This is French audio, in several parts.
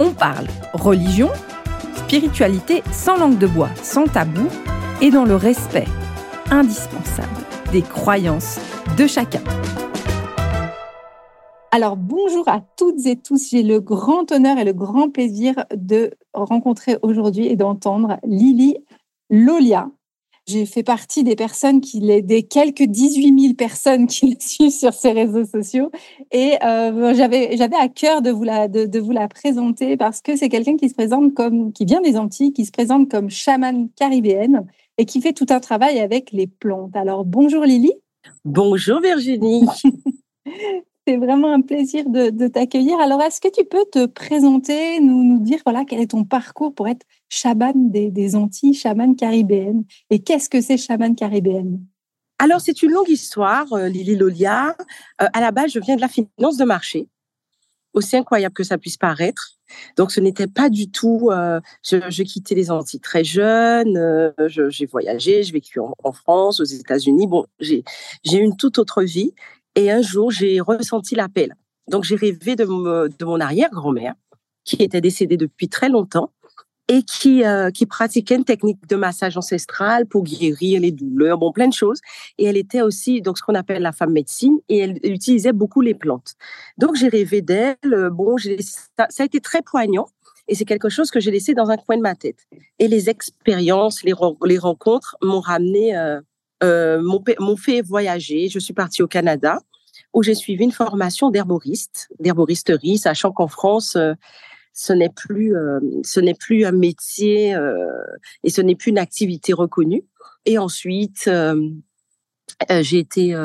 on parle religion, spiritualité sans langue de bois, sans tabou et dans le respect indispensable des croyances de chacun. Alors bonjour à toutes et tous, j'ai le grand honneur et le grand plaisir de rencontrer aujourd'hui et d'entendre Lily Lolia, j'ai fait partie des personnes qui, des quelques 18 000 personnes qui le suivent sur ces réseaux sociaux. Et euh, j'avais, j'avais à cœur de vous la, de, vous la présenter parce que c'est quelqu'un qui se présente comme, qui vient des Antilles, qui se présente comme chamane caribéenne et qui fait tout un travail avec les plantes. Alors, bonjour Lily. Bonjour Virginie. C'est vraiment un plaisir de, t'accueillir. Alors, est-ce que tu peux te présenter, nous, nous dire voilà, quel est ton parcours pour être chaman des, Antilles, chaman caribéenne? Et qu'est-ce que c'est chaman caribéenne? Alors, c'est une longue histoire, euh, Lily Lolia. Euh, à la base, je viens de la finance de marché, aussi incroyable que ça puisse paraître. Donc, ce n'était pas du tout. Euh, je, quittais les Antilles très jeune. j'ai voyagé, j'ai vécu en, en, France, aux États-Unis. Bon, j'ai eu une toute autre vie. Et un jour, j'ai ressenti l'appel. Donc, j'ai rêvé de, mon arrière-grand-mère, qui était décédée depuis très longtemps et qui, euh, qui pratiquait une technique de massage ancestral pour guérir les douleurs, bon, plein de choses. Et elle était aussi, donc, ce qu'on appelle la femme médecine, et elle utilisait beaucoup les plantes. Donc, j'ai rêvé d'elle. Bon, ça, a été très poignant. Et c'est quelque chose que j'ai laissé dans un coin de ma tête. Et les expériences, les, rencontres m'ont ramené euh, euh, m'ont fait voyager. Je suis partie au Canada où j'ai suivi une formation d'herboriste, d'herboristerie, sachant qu'en France, euh, ce n'est plus, euh, ce n'est plus un métier euh, et ce n'est plus une activité reconnue. Et ensuite, j'ai été,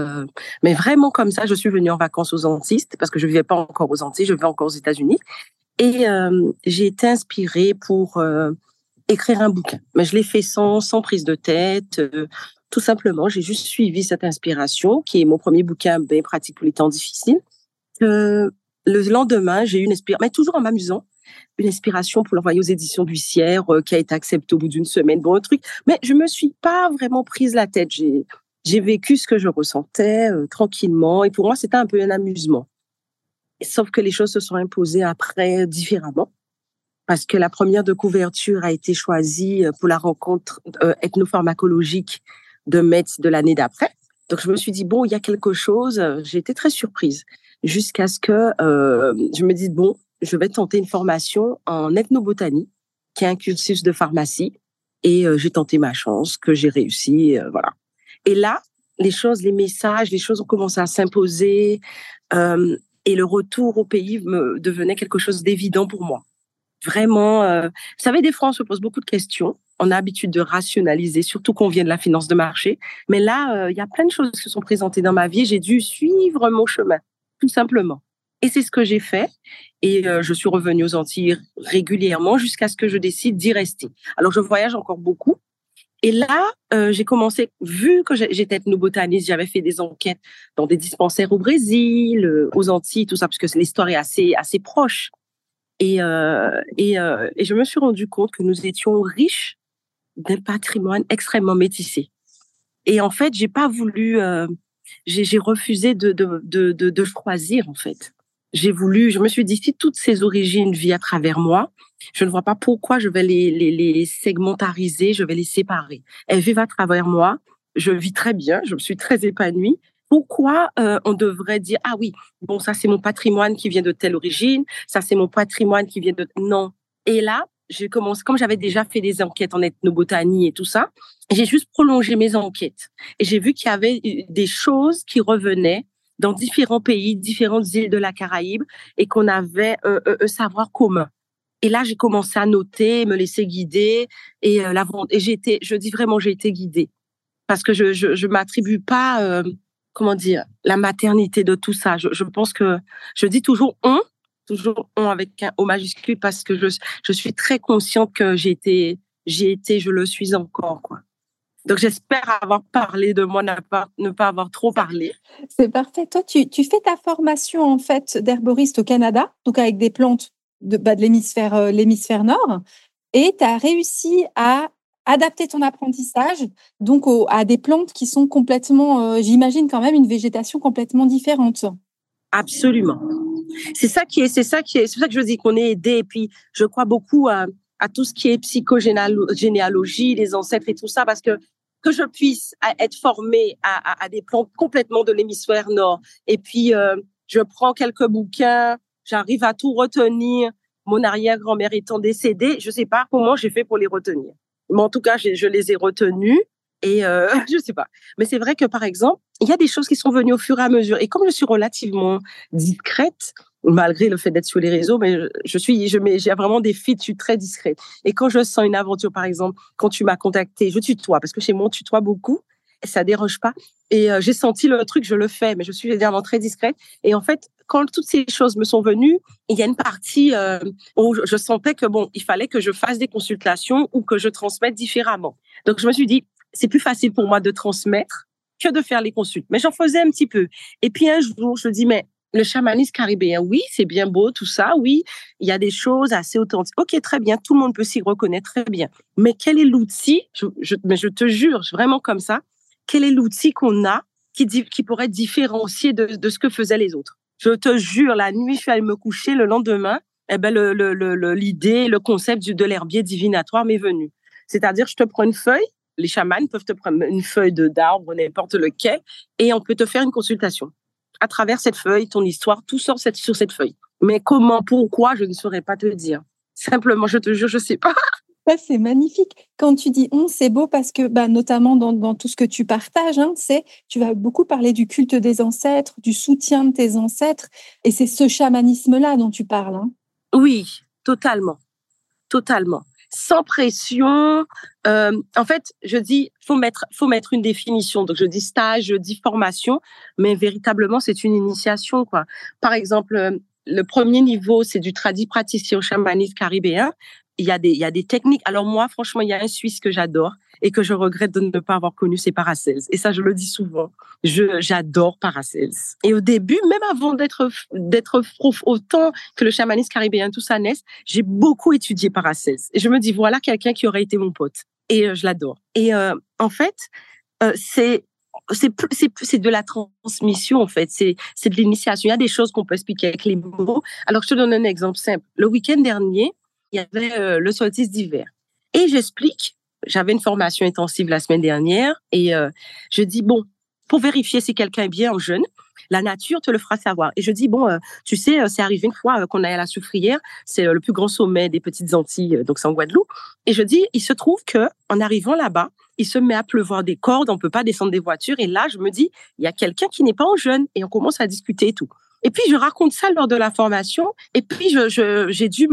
mais vraiment comme ça, je suis venue en vacances aux Antilles parce que je vivais pas encore aux Antilles, je vivais encore aux États-Unis. Et j'ai été inspirée pour écrire un bouquin. Mais je l'ai fait sans, sans prise de tête. Tout simplement, j'ai juste suivi cette inspiration, qui est mon premier bouquin, bien pratique pour les temps difficiles. Euh, le lendemain, j'ai eu une inspiration, mais toujours en m'amusant, une inspiration pour l'envoyer aux éditions du euh, qui a été acceptée au bout d'une semaine. Bon, un truc. Mais je me suis pas vraiment prise la tête. J'ai, j'ai vécu ce que je ressentais euh, tranquillement. Et pour moi, c'était un peu un amusement. Sauf que les choses se sont imposées après différemment. Parce que la première de couverture a été choisie euh, pour la rencontre ethnopharmacologique de Metz de l'année d'après. Donc je me suis dit bon, il y a quelque chose. J'ai été très surprise jusqu'à ce que euh, je me dise bon, je vais tenter une formation en ethnobotanie, qui est un cursus de pharmacie, et euh, j'ai tenté ma chance, que j'ai réussi, euh, voilà. Et là, les choses, les messages, les choses ont commencé à s'imposer, euh, et le retour au pays me devenait quelque chose d'évident pour moi. Vraiment, vous savez, des fois on se pose beaucoup de questions on a l'habitude de rationaliser, surtout qu'on vient de la finance de marché. Mais là, euh, il y a plein de choses qui se sont présentées dans ma vie. J'ai dû suivre mon chemin, tout simplement. Et c'est ce que j'ai fait. Et euh, je suis revenue aux Antilles régulièrement jusqu'à ce que je décide d'y rester. Alors, je voyage encore beaucoup. Et là, euh, j'ai commencé, vu que j'étais ethnobotaniste, j'avais fait des enquêtes dans des dispensaires au Brésil, aux Antilles, tout ça, parce que l'histoire est assez, assez proche. Et, et, et je me suis rendu compte que nous étions riches d'un patrimoine extrêmement métissé. Et en fait, j'ai pas voulu, euh, j'ai refusé de, de, de, de, choisir en fait. J'ai voulu, je me suis dit si toutes ces origines vivent à travers moi, je ne vois pas pourquoi je vais les, les, les segmentariser, je vais les séparer. Elles vivent à travers moi, je vis très bien, je me suis très épanouie. Pourquoi euh, on devrait dire ah oui bon ça c'est mon patrimoine qui vient de telle origine, ça c'est mon patrimoine qui vient de non. Et là j'ai commencé, comme j'avais déjà fait des enquêtes en ethnobotanie et tout ça, j'ai juste prolongé mes enquêtes. Et j'ai vu qu'il y avait des choses qui revenaient dans différents pays, différentes îles de la Caraïbe, et qu'on avait un, savoir commun. Et là, j'ai commencé à noter, me laisser guider, et euh, la je dis vraiment, j'ai été guidée, parce que je je, je m'attribue pas, euh, comment dire, la maternité de tout ça. Je, pense que je dis toujours on, toujours on avec un O majuscule parce que je, je suis très consciente que j'ai été, j'ai été, je le suis encore, quoi. Donc, j'espère avoir parlé de moi, ne pas, ne pas avoir trop parlé. C'est parfait. Toi, tu, tu, fais ta formation, en fait, d'herboriste au Canada, donc avec des plantes de, bah, de l'hémisphère, euh, l'hémisphère nord, et tu as réussi à adapter ton apprentissage donc à des plantes qui sont complètement, euh, j'imagine quand même, une végétation complètement différente. Absolument. C'est ça qui est, c'est ça qui est, c'est ça que je dis qu'on est aidé. Et puis, je crois beaucoup à, tout ce qui est psychogénéalogie, les ancêtres et tout ça, parce que que je puisse être formée à, des plantes complètement de l'hémisphère nord. Et puis, euh, je prends quelques bouquins, j'arrive à tout retenir. Mon arrière-grand-mère étant décédée, je sais pas comment j'ai fait pour les retenir. Mais en tout cas, je, les ai retenus. Et euh, je sais pas. Mais c'est vrai que, par exemple, il y a des choses qui sont venues au fur et à mesure. Et comme je suis relativement discrète, malgré le fait d'être sur les réseaux, mais je suis, je j'ai vraiment des filles, je suis très discrète. Et quand je sens une aventure, par exemple, quand tu m'as contacté, je tutoie, parce que chez moi, on tutoie beaucoup, ça déroge pas. Et euh, j'ai senti le truc, je le fais, mais je suis évidemment très discrète. Et en fait, quand toutes ces choses me sont venues, il y a une partie euh, où je sentais que bon, il fallait que je fasse des consultations ou que je transmette différemment. Donc je me suis dit, c'est plus facile pour moi de transmettre que de faire les consultes. Mais j'en faisais un petit peu. Et puis un jour, je me dis, mais le chamanisme caribéen, oui, c'est bien beau, tout ça, oui, il y a des choses assez authentiques. Ok, très bien, tout le monde peut s'y reconnaître, très bien. Mais quel est l'outil, mais je te jure, vraiment comme ça, quel est l'outil qu'on a qui, pourrait différencier de, ce que faisaient les autres Je te jure, la nuit, je suis allée me coucher, le lendemain, eh ben, l'idée, le, le, concept de l'herbier divinatoire m'est venu. C'est-à-dire, je te prends une feuille, les chamans peuvent te prendre une feuille de d'arbre, n'importe lequel, et on peut te faire une consultation à travers cette feuille, ton histoire, tout sort sur cette feuille. Mais comment, pourquoi, je ne saurais pas te dire. Simplement, je te jure, je sais pas. c'est magnifique. Quand tu dis on, c'est beau parce que, bah, notamment dans, tout ce que tu partages, hein, c'est tu vas beaucoup parler du culte des ancêtres, du soutien de tes ancêtres, et c'est ce chamanisme-là dont tu parles. Hein. Oui, totalement, totalement sans pression. Euh, en fait, je dis, faut mettre, faut mettre une définition. Donc, je dis stage, je dis formation, mais véritablement, c'est une initiation, quoi. Par exemple, euh, le premier niveau, c'est du tradit praticien au chamanisme caribéen il y a des, il y a des techniques. Alors moi, franchement, il y a un Suisse que j'adore et que je regrette de ne pas avoir connu, c'est Paracels. Et ça, je le dis souvent. Je, j'adore Paracels. Et au début, même avant d'être, d'être autant que le chamanisme caribéen, tout ça naisse, j'ai beaucoup étudié Paracels. Et je me dis, voilà quelqu'un qui aurait été mon pote. Et euh, je l'adore. Et euh, en fait, euh, c'est c'est c'est de la transmission en fait c'est c'est de l'initiation il y a des choses qu'on peut expliquer avec les mots alors je te donne un exemple simple le week-end dernier il y avait euh, le solstice d'hiver. Et j'explique, j'avais une formation intensive la semaine dernière, et euh, je dis, bon, pour vérifier si quelqu'un est bien en jeûne, la nature te le fera savoir. Et je dis, bon, euh, tu sais, c'est arrivé une fois qu'on allait à la Soufrière, c'est le plus grand sommet des Petites Antilles, donc c'est en Guadeloupe. Et je dis, il se trouve que en arrivant là-bas, il se met à pleuvoir des cordes, on peut pas descendre des voitures. Et là, je me dis, il y a quelqu'un qui n'est pas en jeûne. Et on commence à discuter et tout. Et puis, je raconte ça lors de la formation. Et puis, j'ai dû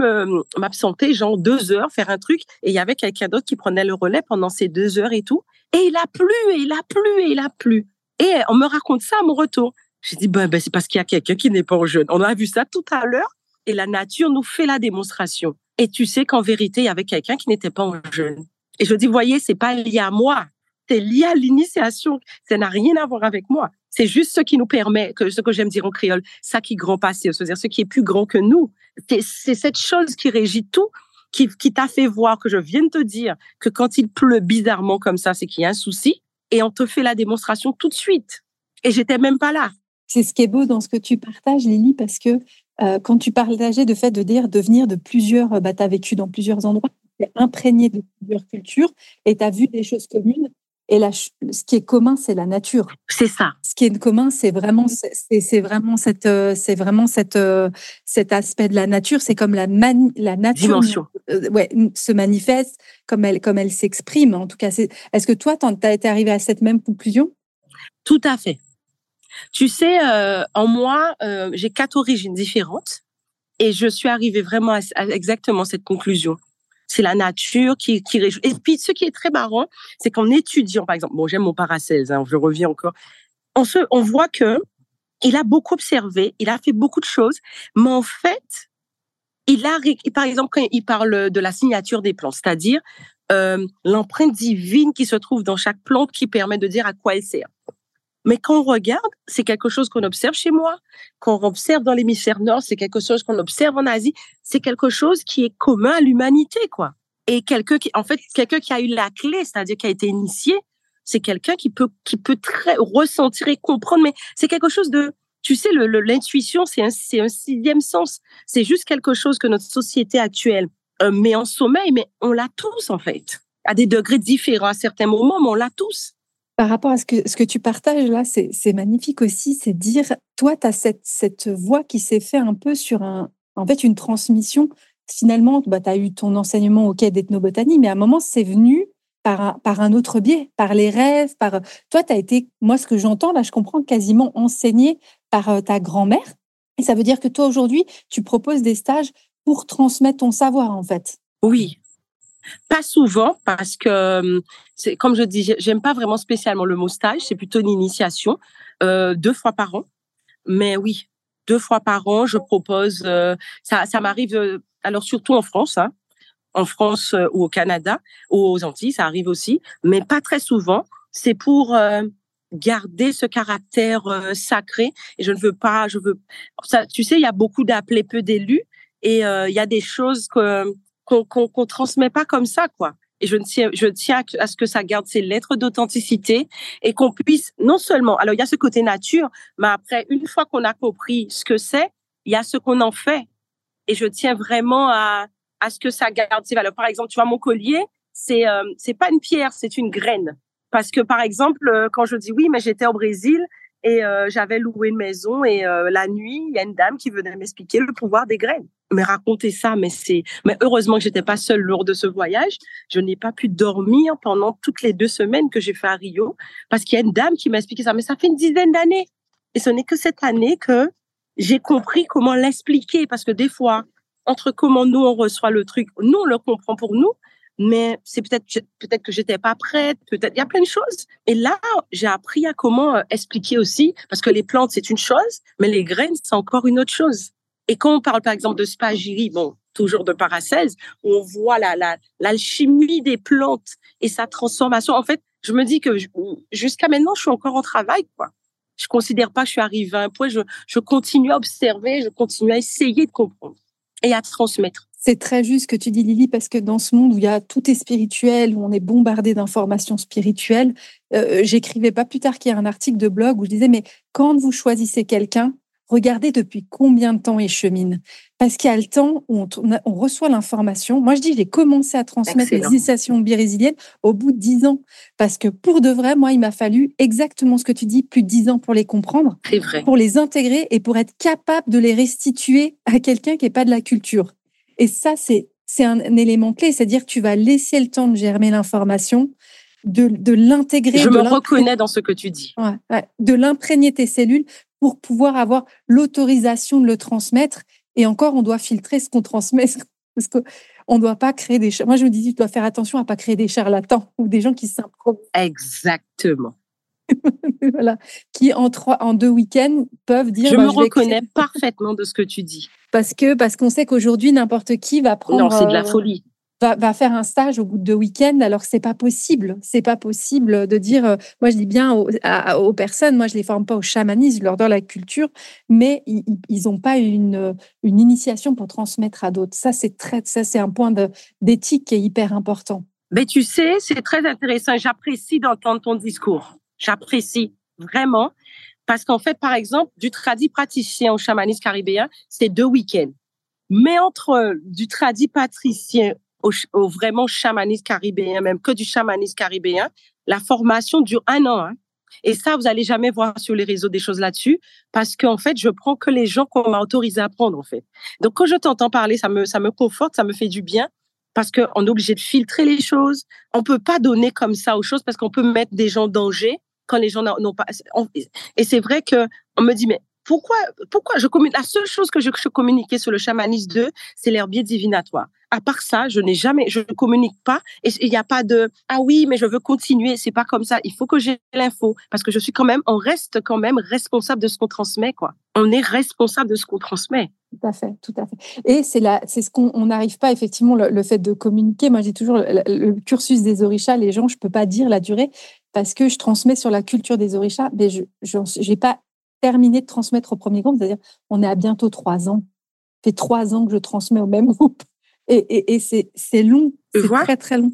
m'absenter, genre deux heures, faire un truc. Et il y avait quelqu'un d'autre qui prenait le relais pendant ces deux heures et tout. Et il a plu, et il a plu, et il a plu. Et on me raconte ça à mon retour. J'ai dit, ben, ben c'est parce qu'il y a quelqu'un qui n'est pas en jeûne. On a vu ça tout à l'heure. Et la nature nous fait la démonstration. Et tu sais qu'en vérité, il y avait quelqu'un qui n'était pas en jeûne. Et je dis, voyez, c'est pas lié à moi. C'est lié à l'initiation. Ça n'a rien à voir avec moi. C'est juste ce qui nous permet, que ce que j'aime dire en créole, ça qui grand passé, c'est-à-dire ce qui est plus grand que nous. C'est cette chose qui régit tout, qui, t'a fait voir que je viens de te dire que quand il pleut bizarrement comme ça, c'est qu'il y a un souci, et on te fait la démonstration tout de suite. Et j'étais même pas là. C'est ce qui est beau dans ce que tu partages, Lily, parce que euh, quand tu partageais de fait de dire de venir de plusieurs, bah, tu as vécu dans plusieurs endroits, tu imprégné de plusieurs cultures et tu as vu des choses communes. Et là, ce qui est commun, c'est la nature. C'est ça. Ce qui est commun, c'est vraiment, c'est vraiment cette, euh, c'est vraiment cette, euh, cet aspect de la nature. C'est comme la, la nature. Dimension. Euh, ouais, se manifeste comme elle, comme elle s'exprime. En tout cas, est-ce que toi, tu as été arrivé à cette même conclusion? Tout à fait. Tu sais, en moi, j'ai quatre origines différentes et je suis arrivée vraiment à exactement cette conclusion c'est la nature qui, qui réjouit. Et puis, ce qui est très marrant, c'est qu'en étudiant, par exemple, bon, j'aime mon Paracels, hein, je reviens encore, on, se, on voit que il a beaucoup observé, il a fait beaucoup de choses, mais en fait, il a, par exemple, quand il parle de la signature des plantes, c'est-à-dire euh, l'empreinte divine qui se trouve dans chaque plante qui permet de dire à quoi elle sert. Mais quand on regarde, c'est quelque chose qu'on observe chez moi, qu'on observe dans l'hémisphère nord, c'est quelque chose qu'on observe en Asie, c'est quelque chose qui est commun à l'humanité, quoi. Et quelqu'un qui, en fait, quelqu'un qui a eu la clé, c'est-à-dire qui a été initié, c'est quelqu'un qui peut, qui peut très ressentir et comprendre, mais c'est quelque chose de, tu sais, l'intuition, c'est un, un sixième sens. C'est juste quelque chose que notre société actuelle euh, met en sommeil, mais on l'a tous, en fait. À des degrés différents à certains moments, mais on l'a tous. Par rapport à ce que, ce que tu partages là, c'est, magnifique aussi, c'est dire, toi, tu as cette, cette voix qui s'est fait un peu sur un, en fait, une transmission. Finalement, bah, tu as eu ton enseignement au quai d'ethnobotanie, mais à un moment, c'est venu par un, par un autre biais, par les rêves, par toi, tu as été, moi, ce que j'entends là, je comprends quasiment enseigné par euh, ta grand-mère. Et ça veut dire que toi, aujourd'hui, tu proposes des stages pour transmettre ton savoir, en fait. Oui. Pas souvent, parce que, euh, comme je dis, j'aime pas vraiment spécialement le mot stage, c'est plutôt une initiation, euh, deux fois par an. Mais oui, deux fois par an, je propose, ça, ça m'arrive, alors surtout en France, hein, en France euh, ou au Canada ou aux Antilles, ça arrive aussi, mais pas très souvent. C'est pour euh, garder ce caractère euh, sacré. Et je ne veux pas, je veux. Tu sais, il y a beaucoup d'appelés, peu d'élus, et il y a des choses que qu'on qu'on transmet pas comme ça, quoi. Et je tiens, je tiens à ce que ça garde ses lettres d'authenticité et qu'on puisse non seulement. Alors il y a ce côté nature, mais après, une fois qu'on a compris ce que c'est, il y a ce qu'on en fait. Et je tiens vraiment à à ce que ça garde ses valeurs. Par exemple, tu vois, mon collier, c'est euh, c'est pas une pierre, c'est une graine. Parce que, par exemple, euh, quand je dis oui, mais j'étais au Brésil et euh, j'avais loué une maison et la nuit, il y a une dame qui venait m'expliquer le pouvoir des graines. Mais raconter ça, mais c'est, mais heureusement que j'étais pas seule lors de ce voyage. Je n'ai pas pu dormir pendant toutes les deux semaines que j'ai fait à Rio parce qu'il y a une dame qui m'a expliqué ça. Mais ça fait une dizaine d'années. Et ce n'est que cette année que j'ai compris comment l'expliquer parce que des fois, entre comment nous on reçoit le truc, nous on le comprend pour nous, mais c'est peut-être peut-être que j'étais pas prête, peut-être il y a plein de choses. Et là, j'ai appris à comment euh, expliquer aussi, parce que les plantes c'est une chose, mais les graines c'est encore une autre chose. Et quand on parle par exemple de spagyrie, bon, toujours de Paracelse, on voit la l'alchimie des plantes et sa transformation. En fait, je me dis que jusqu'à maintenant, je suis encore en travail, quoi. Je considère pas que je suis arrivée à un point. Je, je continue à observer, je continue à essayer de comprendre et à transmettre. C'est très juste ce que tu dis, Lily, parce que dans ce monde où il y a tout est spirituel, où on est bombardé d'informations spirituelles, euh, j'écrivais pas plus tard qu'il y a un article de blog où je disais, mais quand vous choisissez quelqu'un, regardez depuis combien de temps il chemine. Parce qu'il y a le temps où on, reçoit l'information. Moi, je dis, j'ai commencé à transmettre les initiations brésiliennes au bout de dix ans. Parce que pour de vrai, moi, il m'a fallu exactement ce que tu dis, plus de dix ans pour les comprendre, pour les intégrer et pour être capable de les restituer à quelqu'un qui n'est pas de la culture. Et ça, c'est c'est un, élément clé, c'est-à-dire que tu vas laisser le temps de germer l'information, de, de l'intégrer. Je me reconnais dans ce que tu dis. de l'imprégner tes cellules pour pouvoir avoir l'autorisation de le transmettre. Et encore, on doit filtrer ce qu'on transmet, parce qu'on ne doit pas créer des... Moi, je me dis, tu dois faire attention à pas créer des charlatans ou des gens qui s'improvisent. Exactement. voilà. Qui, en, trois, en deux week-ends, peuvent dire... Je bah, me reconnais parfaitement de ce que tu dis. Parce que parce qu'on sait qu'aujourd'hui, n'importe qui va prendre... Non, c'est de la euh, folie va, faire un stage au bout de deux week-ends, alors que c'est pas possible. C'est pas possible de dire. Euh, moi, je dis bien aux, personnes, moi, je les forme pas au chamanisme, je leur donne la culture, mais ils n'ont pas une, une initiation pour transmettre à d'autres. Ça, c'est très, ça, c'est un point d'éthique qui est hyper important. Mais tu sais, c'est très intéressant. J'apprécie d'entendre ton discours. J'apprécie vraiment. Parce qu'en fait, par exemple, du tradit praticien au chamanisme caribéen, c'est deux week-ends. Mais entre du tradit patricien au, vraiment chamanisme caribéen, même que du chamanisme caribéen, la formation dure un an. Hein. Et ça, vous allez jamais voir sur les réseaux des choses là-dessus, parce qu'en fait, je prends que les gens qu'on m'a autorisé à prendre, en fait. Donc, quand je t'entends parler, ça me, ça me conforte, ça me fait du bien, parce qu'on est obligé de filtrer les choses. On peut pas donner comme ça aux choses, parce qu'on peut mettre des gens en danger les gens n'ont pas. Et c'est vrai que on me dit, mais pourquoi, pourquoi je communique La seule chose que je, je communiquais sur le chamanisme 2, c'est l'herbier divinatoire. À part ça, je n'ai jamais, je ne communique pas. Et il n'y a pas de ah oui, mais je veux continuer. C'est pas comme ça. Il faut que j'ai l'info parce que je suis quand même, on reste quand même responsable de ce qu'on transmet, quoi. On est responsable de ce qu'on transmet. Tout à fait, tout à fait. Et c'est là, c'est ce qu'on n'arrive pas effectivement le, fait de communiquer. Moi, j'ai toujours le, cursus des orishas. Les gens, je peux pas dire la durée parce que je transmets sur la culture des orishas, mais je n'ai pas terminé de transmettre au premier groupe, c'est-à-dire on est à bientôt trois ans. Ça fait trois ans que je transmets au même groupe. Et, et, c'est long, c'est très très long.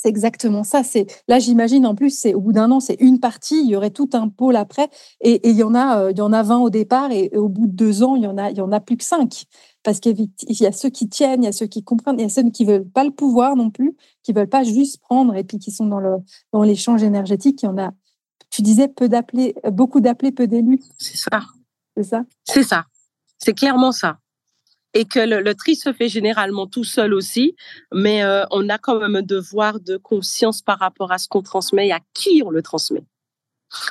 C'est exactement ça. C'est là, j'imagine en plus, c'est au bout d'un an, c'est une partie, il y aurait tout un pôle après, et, il y en a, euh, il y en a 20 au départ, et, au bout de deux ans, il y en a, il y en a plus que cinq, parce qu'il y a ceux qui tiennent, il y a ceux qui comprennent, il y a ceux qui veulent pas le pouvoir non plus, qui veulent pas juste prendre, et puis qui sont dans le dans l'échange énergétique. Il y en a tu disais peu d'appelés, beaucoup d'appelés, peu d'élus. C'est ça. C'est ça? C'est ça. C'est clairement ça. Et que le, tri se fait généralement tout seul aussi, mais euh, on a quand même un devoir de conscience par rapport à ce qu'on transmet et à qui on le transmet.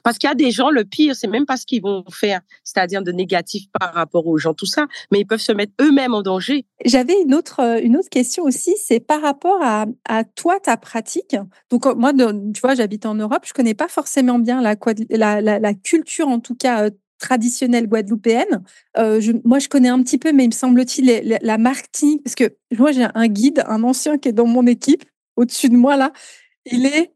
Parce qu'il y a des gens, le pire, c'est même pas ce qu'ils vont faire, c'est-à-dire de négatif par rapport aux gens, tout ça, mais ils peuvent se mettre eux-mêmes en danger. J'avais une autre, euh, une autre question aussi, c'est par rapport à, à, toi, ta pratique. Donc, euh, moi, tu vois, j'habite en Europe, je connais pas forcément bien la, la, la, culture, en tout cas, euh, traditionnelle guadeloupéenne. je, moi, je connais un petit peu, mais il me semble-t-il la, marketing, parce que moi, j'ai un guide, un ancien qui est dans mon équipe, au-dessus de moi, là. Il est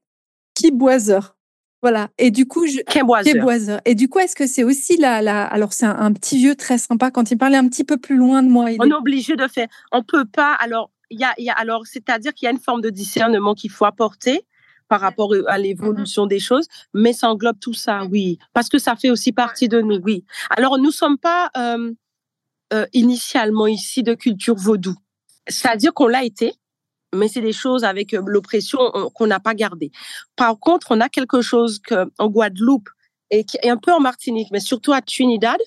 keyboiseur. Voilà. Et du coup, je... Québoiseur. Et du coup, est-ce que c'est aussi la, la... alors c'est un, petit vieux très sympa quand il parlait un petit peu plus loin de moi. on est... obligé de faire. On peut pas. Alors, il y a, y a, alors c'est-à-dire qu'il y a une forme de discernement qu'il faut apporter par rapport à l'évolution des choses, mais ça englobe tout ça, oui, parce que ça fait aussi partie de nous, oui. Alors, nous sommes pas euh, euh, initialement ici de culture vaudou, c'est-à-dire qu'on l'a été, mais c'est des choses avec l'oppression qu'on n'a pas gardé. Par contre, on a quelque chose que, en Guadeloupe et, qui est un peu en Martinique, mais surtout à Trinidad,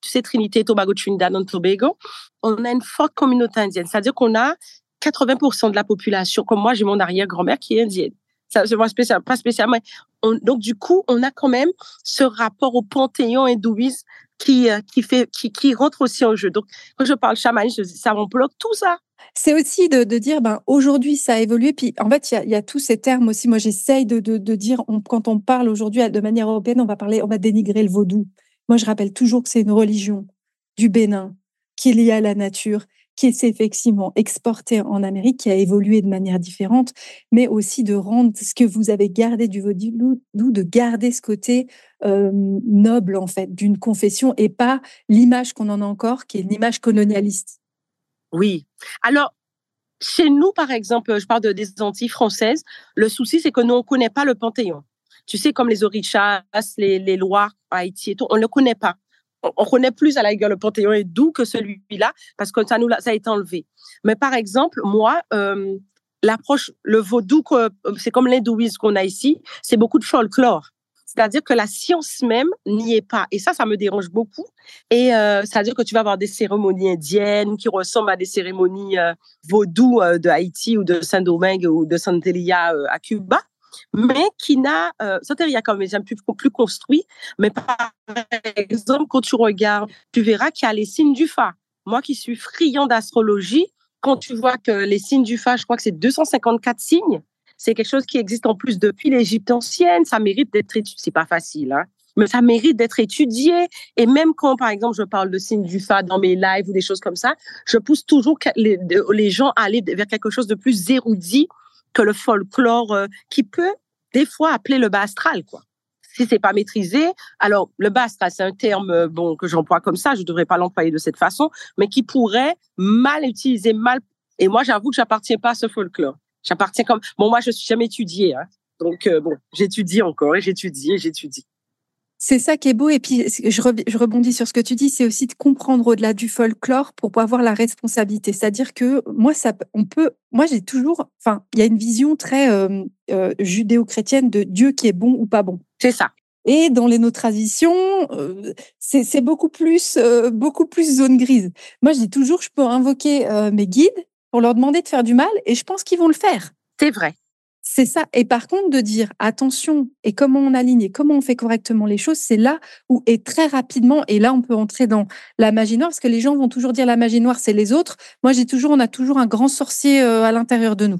tu sais, Trinité, Tobago, Trinidad, and Tobago, on a une forte communauté indienne. C'est-à-dire qu'on a 80% de la population, comme moi, j'ai mon arrière-grand-mère qui est indienne. Ça, c'est spécial, pas spécialement. donc, du coup, on a quand même ce rapport au panthéon hindouiste qui, euh, qui, fait, qui, qui rentre aussi en jeu. Donc, quand je parle chamanisme, ça bloque tout ça. C'est aussi de, dire, ben, aujourd'hui, ça a évolué. Puis, en fait, il y a, tous ces termes aussi. Moi, j'essaye de, de, de, dire, quand on parle aujourd'hui de manière européenne, on va parler, on va dénigrer le vaudou. Moi, je rappelle toujours que c'est une religion du Bénin qui est liée à la nature, qui s'est effectivement exportée en Amérique, qui a évolué de manière différente, mais aussi de rendre ce que vous avez gardé du vaudou, de garder ce côté euh, noble, en fait, d'une confession et pas l'image qu'on en a encore, qui est une image colonialiste. Oui. Alors, chez nous, par exemple, je parle de, des Antilles françaises, le souci, c'est que nous, on ne connaît pas le Panthéon. Tu sais, comme les Orichas, les, les Loirs, Haïti et tout, on ne le connaît pas. On, connaît plus à la rigueur le Panthéon est doux que celui-là, parce que ça, nous, ça a été enlevé. Mais par exemple, moi, euh, l'approche, le vaudou, c'est comme l'hindouisme qu'on a ici, c'est beaucoup de folklore. C'est-à-dire que la science même n'y est pas. Et ça, ça me dérange beaucoup. Et euh, c'est-à-dire que tu vas avoir des cérémonies indiennes qui ressemblent à des cérémonies euh, vaudou euh, de Haïti ou de Saint-Domingue ou de Santeria à Cuba, mais qui n'a... Santeria quand même est plus, plus construit. Mais par exemple, quand tu regardes, tu verras qu'il y a les signes du Fa. Moi qui suis friand d'astrologie, quand tu vois que les signes du Fa, je crois que c'est 254 signes, c'est quelque chose qui existe en plus depuis l'Égypte ancienne. Ça mérite d'être étudié. C'est pas facile, hein, mais ça mérite d'être étudié. Et même quand, par exemple, je parle de signes du Fa dans mes lives ou des choses comme ça, je pousse toujours les, les gens à aller vers quelque chose de plus érudit que le folklore euh, qui peut des fois appeler le bas astral, quoi. Si c'est pas maîtrisé, alors le bas astral, c'est un terme euh, bon que j'emploie comme ça, je devrais pas l'employer de cette façon, mais qui pourrait mal utiliser, mal. Et moi, j'avoue que j'appartiens pas à ce folklore. J'appartiens comme. Bon, moi, je suis jamais étudiée. Hein. Donc, euh, bon, j'étudie encore et j'étudie et j'étudie. C'est ça qui est beau. Et puis, je, rebondis sur ce que tu dis, c'est aussi de comprendre au-delà du folklore pour avoir la responsabilité. C'est-à-dire que moi, ça, on peut, moi, j'ai toujours, enfin, il y a une vision très euh, euh, judéo-chrétienne de Dieu qui est bon ou pas bon. C'est ça. Et dans les nos traditions, c'est beaucoup plus, beaucoup plus zone grise. Moi, je dis toujours, je peux invoquer mes guides pour leur demander de faire du mal et je pense qu'ils vont le faire. C'est vrai. C'est ça. Et par contre, de dire attention et comment on aligne et comment on fait correctement les choses, c'est là où, et très rapidement, et là, on peut entrer dans la magie noire, parce que les gens vont toujours dire la magie noire, c'est les autres. Moi, j'ai toujours, on a toujours un grand sorcier euh, à l'intérieur de nous.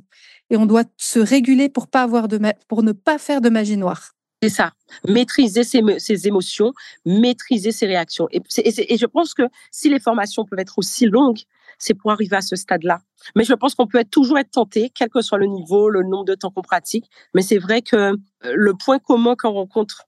Et on doit se réguler pour, pas avoir de pour ne pas faire de magie noire. C'est ça. Maîtriser ses, émotions, maîtriser ses réactions. Et, et, je pense que si les formations peuvent être aussi longues, c'est pour arriver à ce stade-là. Mais je pense qu'on peut être, toujours être tenté, quel que soit le niveau, le nombre de temps qu'on pratique. Mais c'est vrai que euh, le point commun qu'on rencontre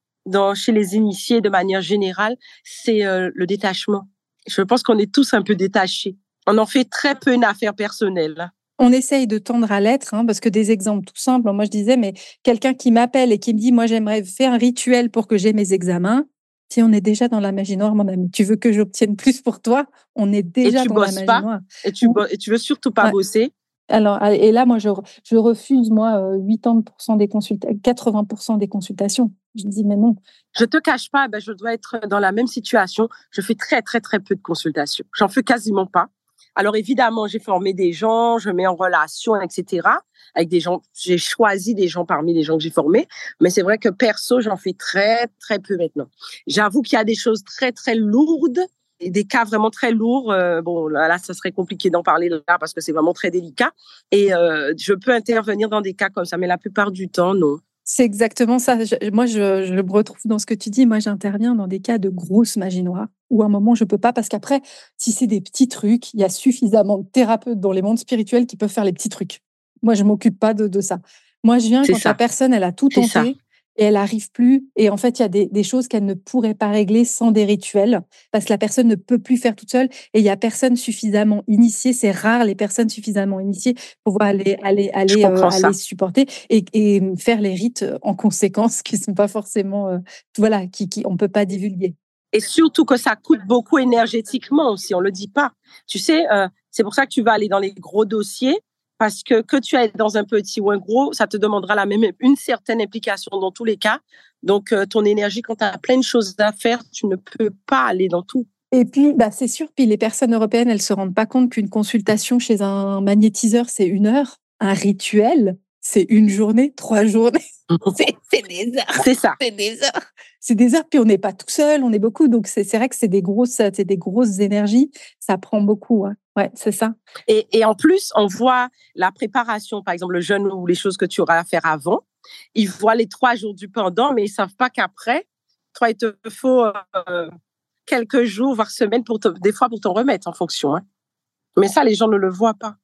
chez les initiés de manière générale, c'est euh, le détachement. Je pense qu'on est tous un peu détachés. On en fait très peu une affaire personnelle. On essaye de tendre à l'être, hein, parce que des exemples tout simples, moi je disais, mais quelqu'un qui m'appelle et qui me dit, moi j'aimerais faire un rituel pour que j'ai mes examens, si on est déjà dans la magie noire, mon ami, tu veux que j'obtienne plus pour toi, on est déjà dans la magie noire. Et tu, et tu veux surtout pas bosser? Alors, et là, moi, je, je refuse, moi, 80% des 80% des consultations. Je dis, mais non. Je te cache pas, ben, je dois être dans la même situation. Je fais très, très, très peu de consultations. J'en fais quasiment pas. Alors évidemment, j'ai formé des gens, je mets en relation, etc. Avec des gens, j'ai choisi des gens parmi les gens que j'ai formés, mais c'est vrai que perso, j'en fais très très peu maintenant. J'avoue qu'il y a des choses très très lourdes et des cas vraiment très lourds. Euh, bon, là, ça serait compliqué d'en parler là parce que c'est vraiment très délicat. Et euh, je peux intervenir dans des cas comme ça, mais la plupart du temps, non. C'est exactement ça. moi, je, je, me retrouve dans ce que tu dis. Moi, j'interviens dans des cas de grosse magie noire où à un moment, je peux pas parce qu'après, si c'est des petits trucs, il y a suffisamment de thérapeutes dans les mondes spirituels qui peuvent faire les petits trucs. Moi, je m'occupe pas de, de, ça. Moi, je viens quand la personne, elle a tout tenté et elle arrive plus. Et en fait, il y a des, choses qu'elle ne pourrait pas régler sans des rituels parce que la personne ne peut plus faire toute seule et il y a personne suffisamment initié. C'est rare les personnes suffisamment initiées pour pouvoir aller, aller, aller, euh, aller supporter et, et, faire les rites en conséquence qui sont pas forcément, euh, voilà, qui, qui on peut pas divulguer. Et surtout que ça coûte beaucoup énergétiquement aussi, on le dit pas. Tu sais, euh, c'est pour ça que tu vas aller dans les gros dossiers parce que que tu ailles dans un petit ou un gros, ça te demandera la même une certaine implication dans tous les cas. Donc euh, ton énergie, quand tu as plein de choses à faire, tu ne peux pas aller dans tout. Et puis, bah, c'est sûr, puis les personnes européennes, elles se rendent pas compte qu'une consultation chez un magnétiseur, c'est une heure. Un rituel, c'est une journée, trois journées. c'est des heures. C'est ça. C'est des heures. C'est des heures. Puis on n'est pas tout seul, on est beaucoup. Donc c'est vrai que c'est des grosses, c'est des grosses énergies. Ça prend beaucoup. Hein. Ouais, c'est ça. Et, et, en plus, on voit la préparation, par exemple, le jeûne ou les choses que tu auras à faire avant. Ils voient les trois jours du pendant, mais ils savent pas qu'après, toi, il te faut euh, quelques jours, voire semaines, pour des fois pour t'en remettre en fonction. Hein. Mais ça, les gens ne le voient pas.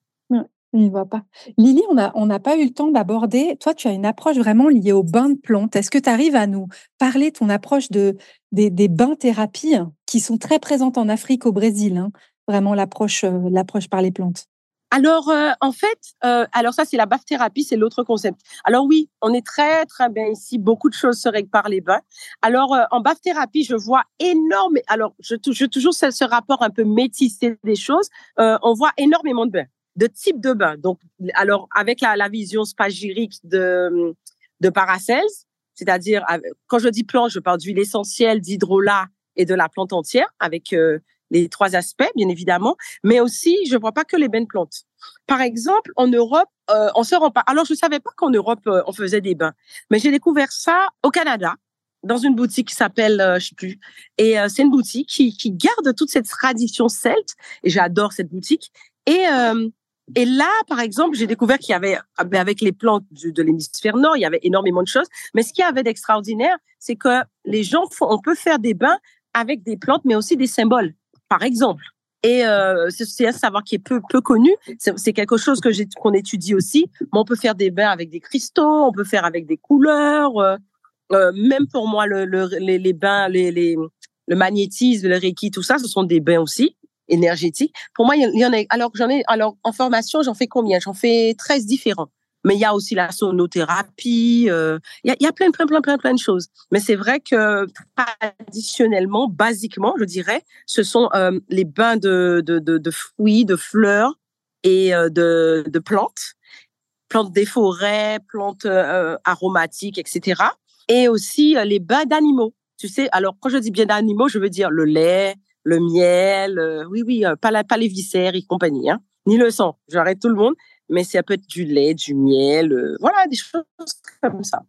Il ne voit pas. Lily, on n'a on pas eu le temps d'aborder. Toi, tu as une approche vraiment liée aux bains de plantes. Est-ce que tu arrives à nous parler de ton approche de, des, des bains thérapies qui sont très présentes en Afrique, au Brésil hein? Vraiment l'approche euh, l'approche par les plantes. Alors, euh, en fait, euh, alors ça, c'est la bath thérapie, c'est l'autre concept. Alors oui, on est très, très bien ici. Beaucoup de choses se règlent par les bains. Alors, en bath thérapie, je vois énorme. Alors, je, je toujours ce, ce rapport un peu métissé des choses. on voit énormément de bains de type de bain. Donc, alors, avec la, vision spagyrique de, de Paracels, c'est-à-dire, quand je dis plante, je parle d'huile essentielle, d'hydrolat et de la plante entière, avec euh, les trois aspects, bien évidemment, mais aussi, je ne vois pas que les bains de plantes. Par exemple, en Europe, euh, on se rend pas. Alors, je ne savais pas qu'en Europe, euh, on faisait des bains, mais j'ai découvert ça au Canada, dans une boutique qui s'appelle, je sais plus, et c'est une boutique qui, qui garde toute cette tradition celte, et j'adore cette boutique. Et et là, par exemple, j'ai découvert qu'il y avait, ah ben, avec les plantes de, l'hémisphère nord, il y avait énormément de choses. Mais ce qu'il y avait d'extraordinaire, c'est que les gens, on peut faire des bains avec des plantes, mais aussi des symboles, par exemple. Et euh, c'est un savoir qui est peu, peu connu. C'est quelque chose que qu'on étudie aussi. Mais on peut faire des bains avec des cristaux, on peut faire avec des couleurs. Euh, euh, même pour moi, le, le, les, bains, le magnétisme, le reiki, tout ça, ce sont des bains aussi énergétique. Pour moi, il y en a. Alors, j'en ai. Alors, en formation, j'en fais combien? J'en fais 13 différents. Mais il y a aussi la sonothérapie. Euh, il, y a, plein, plein, plein, plein, plein de choses. Mais c'est vrai que traditionnellement, basiquement, je dirais, ce sont euh, les bains de, de, fruits, de fleurs et euh, de, plantes, plantes des forêts, plantes aromatiques, etc. Et aussi les bains d'animaux. Tu sais, alors quand je dis bien d'animaux, je veux dire le lait, le miel, oui, oui, pas les viscères et compagnie, hein, ni le sang. J'arrête tout le monde. Mais ça peut être du lait, du miel, euh, voilà, des choses comme ça.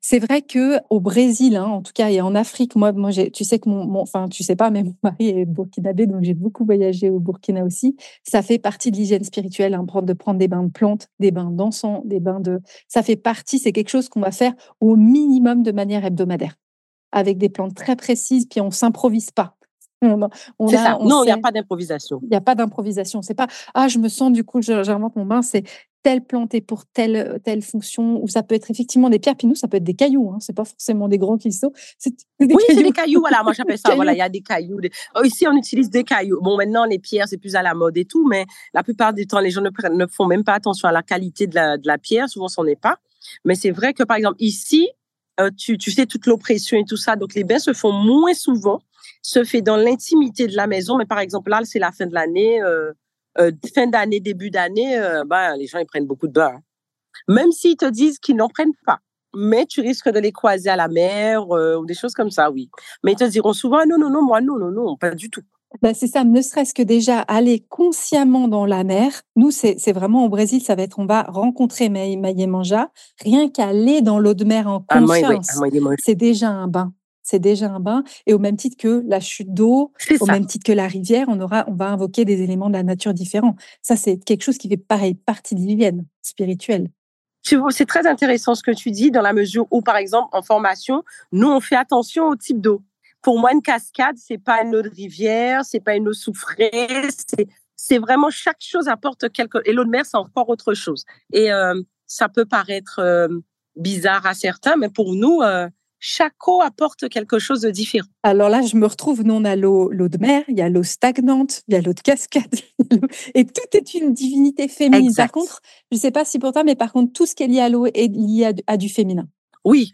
C'est vrai que au Brésil, hein, en tout cas, et en Afrique, moi, tu sais que mon, enfin, tu sais pas, mais mon mari est burkinabé, donc j'ai beaucoup voyagé au Burkina aussi. Ça fait partie de l'hygiène spirituelle, hein, de prendre des bains de plantes, des bains d'encens, des bains de, ça fait partie. C'est quelque chose qu'on va faire au minimum de manière hebdomadaire, avec des plantes très précises, puis on s'improvise pas. C'est ça. non, il n'y a pas d'improvisation. Il n'y a pas d'improvisation. C'est pas ah je me sens du coup j'invente mon bain. C'est telle plante est pour telle telle fonction ou ça peut être effectivement des pierres. Puis nous ça peut être des cailloux. Hein. C'est pas forcément des gros cristaux. oui, c'est des cailloux. Voilà, moi j'appelle ça. voilà, il y a des cailloux. Oh, ici on utilise des cailloux. Bon maintenant les pierres c'est plus à la mode et tout, mais la plupart du temps les gens ne, ne font même pas attention à la qualité de la, de la pierre. Souvent ce n'est pas. Mais c'est vrai que par exemple ici euh, tu, tu sais toute l'oppression et tout ça, donc les bains se font moins souvent se fait dans l'intimité de la maison. Mais par exemple, là, c'est la fin de l'année, euh, euh, fin d'année, début d'année, euh, ben, les gens, ils prennent beaucoup de bains. Hein. Même s'ils te disent qu'ils n'en prennent pas. Mais tu risques de les croiser à la mer ou des choses comme ça, oui. Mais ils te diront souvent, non, non, non, moi, non, non, non, pas du tout. Ben c'est ça, ne serait-ce que déjà aller consciemment dans la mer. Nous, c'est vraiment au Brésil, ça va être, on va rencontrer Manja. Rien qu'aller dans l'eau de mer en ah, conscience, c'est déjà un bain c'est déjà un bain. Et au même titre que la chute d'eau, au même titre que la rivière, on, aura, on va invoquer des éléments de la nature différents. Ça, c'est quelque chose qui fait pareil, partie de l'hygiène spirituelle. C'est très intéressant ce que tu dis dans la mesure où, par exemple, en formation, nous, on fait attention au type d'eau. Pour moi, une cascade, c'est pas une eau de rivière, c'est pas une eau soufrée, c'est vraiment chaque chose apporte quelque. Et l'eau de mer, c'est encore autre chose. Et euh, ça peut paraître euh, bizarre à certains, mais pour nous, euh, chaque eau apporte quelque chose de différent. Alors là, je me retrouve, nous, on a l'eau, de mer, il y a l'eau stagnante, il y a l'eau de cascade, et tout est une divinité féminine. Par contre, je ne sais pas si pour toi, mais par contre, tout ce qui est lié à l'eau est lié à, du féminin. Oui.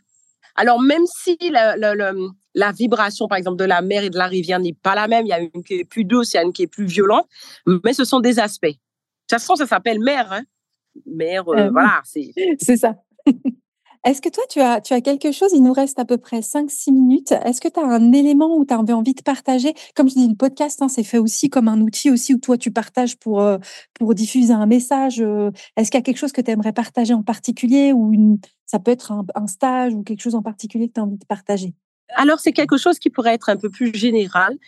Alors, même si la, vibration, par exemple, de la mer et de la rivière n'est pas la même, il y a une qui est plus douce, il y a une qui est plus violente, mais ce sont des aspects. De toute façon, ça s'appelle mer. Hein. Mer, euh, euh, voilà. C'est ça. Est-ce que toi, tu as, tu as quelque chose Il nous reste à peu près 5-6 minutes. Est-ce que tu as un élément où tu as envie de partager? Comme je dis, le podcast, hein, c'est fait aussi comme un outil aussi où toi, tu partages pour, euh, pour diffuser un message. Euh. Est-ce qu'il y a quelque chose que tu aimerais partager en particulier ou une, ça peut être un, stage ou quelque chose en particulier que tu as envie de partager? Alors, c'est quelque chose qui pourrait être un peu plus général.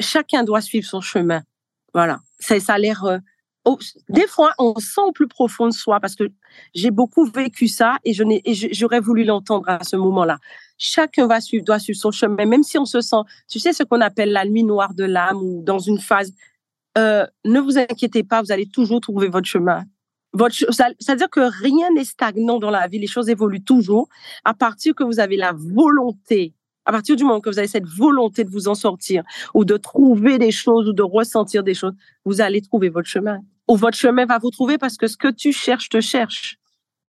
Chacun doit suivre son chemin. Voilà. Ça, a l'air euh, des fois, on sent au plus profond de soi parce que j'ai beaucoup vécu ça et j'aurais voulu l'entendre à ce moment-là. Chacun va suivre, doit suivre son chemin, même si on se sent, tu sais, ce qu'on appelle la nuit noire de l'âme ou dans une phase. Euh, ne vous inquiétez pas, vous allez toujours trouver votre chemin. Votre, c'est-à-dire que rien n'est stagnant dans la vie, les choses évoluent toujours à partir que vous avez la volonté à partir du moment que vous avez cette volonté de vous en sortir ou de trouver des choses ou de ressentir des choses, vous allez trouver votre chemin ou votre chemin va vous trouver parce que ce que tu cherches te cherche.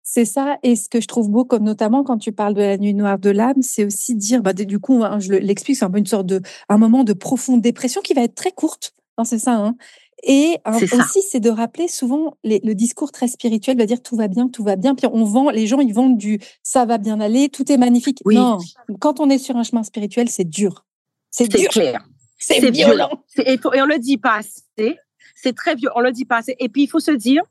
C'est ça, et ce que je trouve beau, comme notamment quand tu parles de la nuit noire de l'âme, c'est aussi dire, bah, du coup, hein, je l'explique, c'est un peu une sorte de, un moment de profonde dépression qui va être très courte. C'est ça. Hein. Et aussi, c'est de rappeler souvent le discours très spirituel va dire tout va bien, tout va bien. Puis on vend, les gens, ils vendent du ça va bien aller, tout est magnifique. Non, quand on est sur un chemin spirituel, c'est dur. C'est clair. C'est violent. Et, et on le dit pas assez. C'est très vieux, on le dit pas assez. Et puis, il faut se dire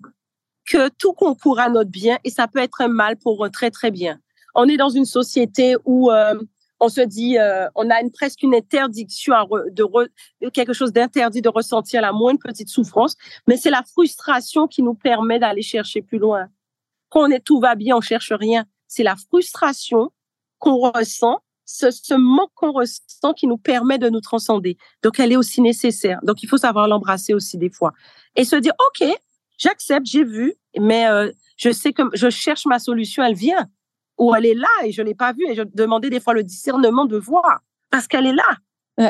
que tout concourt à notre bien et ça peut être un mal pour très, très bien. On est dans une société où euh, on se dit, euh, on a une, presque une interdiction de quelque chose d'interdit de ressentir la moindre petite souffrance, mais c'est la frustration qui nous permet d'aller chercher plus loin. Quand on est tout va bien, on cherche rien. C'est la frustration qu'on ressent ce, manque qu'on ressent qui nous permet de nous transcender. Donc, elle est aussi nécessaire. Donc, il faut savoir l'embrasser aussi des fois. Et se dire, OK, j'accepte, j'ai vu, mais euh, je sais que je cherche ma solution, elle vient. Ou elle est là et je ne l'ai pas vue. Et je demandais des fois le discernement de voir parce qu'elle est là.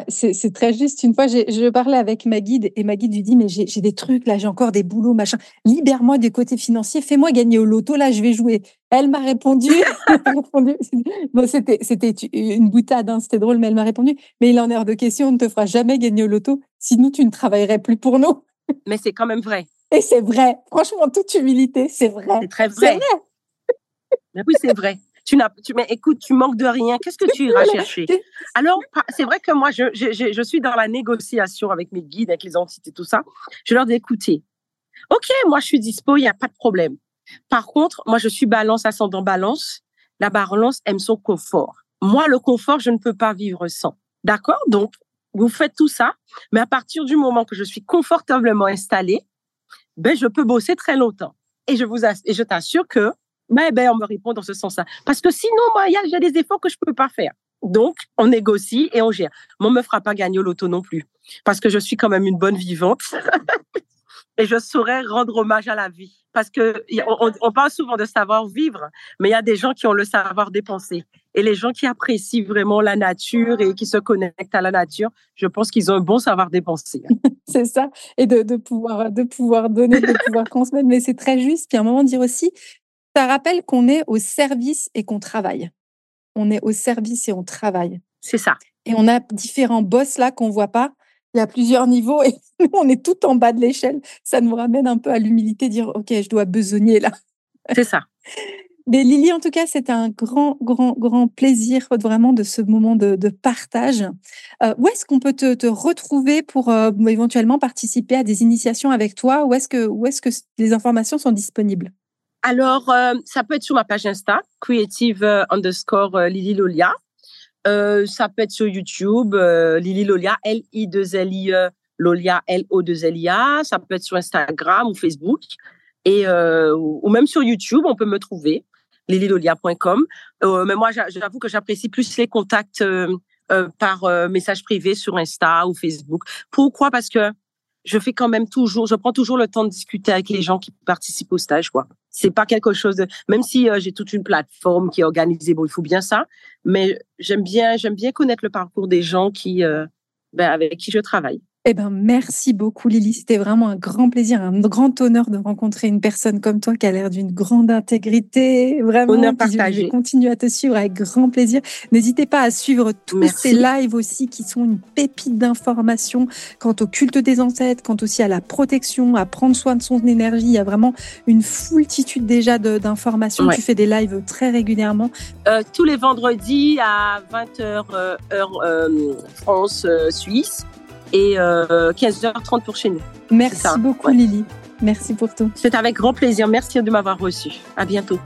C'est très juste. Une fois, je parlais avec ma guide et ma guide lui dit Mais j'ai des trucs, là, j'ai encore des boulots, machin. Libère-moi des côtés financiers, fais-moi gagner au loto, là, je vais jouer. Elle m'a répondu, bon, c'était une boutade, hein, c'était drôle, mais elle m'a répondu Mais il en est hors de question, on ne te fera jamais gagner au loto, sinon tu ne travaillerais plus pour nous. Mais c'est quand même vrai. Et c'est vrai. Franchement, toute humilité, c'est vrai. C'est très vrai. vrai. Mais oui, c'est vrai tu n'as, tu, mais écoute, tu manques de rien. Qu'est-ce que tu iras chercher? Alors, c'est vrai que moi, je, je, je, suis dans la négociation avec mes guides, avec les entités, tout ça. Je leur dis, écoutez, Ok, moi je suis dispo, il n'y a pas de problème. Par contre, moi je suis balance ascendant balance. La balance aime son confort. Moi, le confort, je ne peux pas vivre sans. D'accord? Donc, vous faites tout ça, mais à partir du moment que je suis confortablement installée, ben, je peux bosser très longtemps. Et je vous et je t'assure que ben, ben, on me répond dans ce sens-là. Parce que sinon, moi, il y a des efforts que je peux pas faire. Donc, on négocie et on gère. Mais on me fera pas gagner l'auto non plus. Parce que je suis quand même une bonne vivante. et je saurais rendre hommage à la vie. Parce que on, parle souvent de savoir vivre, mais il y a des gens qui ont le savoir dépenser. Et les gens qui apprécient vraiment la nature et qui se connectent à la nature, je pense qu'ils ont un bon savoir dépenser. c'est ça. Et de, de, pouvoir, de pouvoir donner, de pouvoir transmettre. Mais c'est très juste. Puis à un moment, dire aussi, ça rappelle qu'on est au service et qu'on travaille. On est au service et on travaille. C'est ça. Et on a différents boss là qu'on voit pas. Il y a plusieurs niveaux et nous, on est tout en bas de l'échelle. Ça nous ramène un peu à l'humilité, dire OK, je dois besogner là. C'est ça. Mais Lily, en tout cas, c'est un grand, grand, grand plaisir vraiment de ce moment de, partage. Euh, où est-ce qu'on peut te, retrouver pour euh, éventuellement participer à des initiations avec toi? Où est-ce que, où est-ce que les informations sont disponibles? Alors, euh, ça peut être sur ma page Insta, creative euh, underscore euh, Lily Lolia. ça peut être sur YouTube, Lily Lolia, L-I-2-L-I, Lolia, L-O-2-L-I-A. Ça peut être sur Instagram ou Facebook. Et, ou même sur YouTube, on peut me trouver, lilylolia.com. mais moi, j'avoue que j'apprécie plus les contacts par message privé sur Insta ou Facebook. Pourquoi? Parce que je fais quand même toujours, je prends toujours le temps de discuter avec les gens qui participent au stage, quoi. C'est pas quelque chose de, même si euh, j'ai toute une plateforme qui est organisée, bon, il faut bien ça, mais j'aime bien, j'aime bien connaître le parcours des gens qui, euh, ben, avec qui je travaille. Eh ben, merci beaucoup, Lily. C'était vraiment un grand plaisir, un grand honneur de rencontrer une personne comme toi qui a l'air d'une grande intégrité. Vraiment, honneur partagé. Je continue à te suivre avec grand plaisir. N'hésitez pas à suivre tous ces lives aussi qui sont une pépite d'informations quant au culte des ancêtres, quant aussi à la protection, à prendre soin de son énergie. Il y a vraiment une foultitude déjà d'informations. Tu fais des lives très régulièrement. Euh, tous les vendredis à 20h euh, heure euh, France Suisse et 15h30 euh, pour chez nous. Merci beaucoup Lily. Merci pour tout. C'est avec grand plaisir. Merci de m'avoir reçu. À bientôt.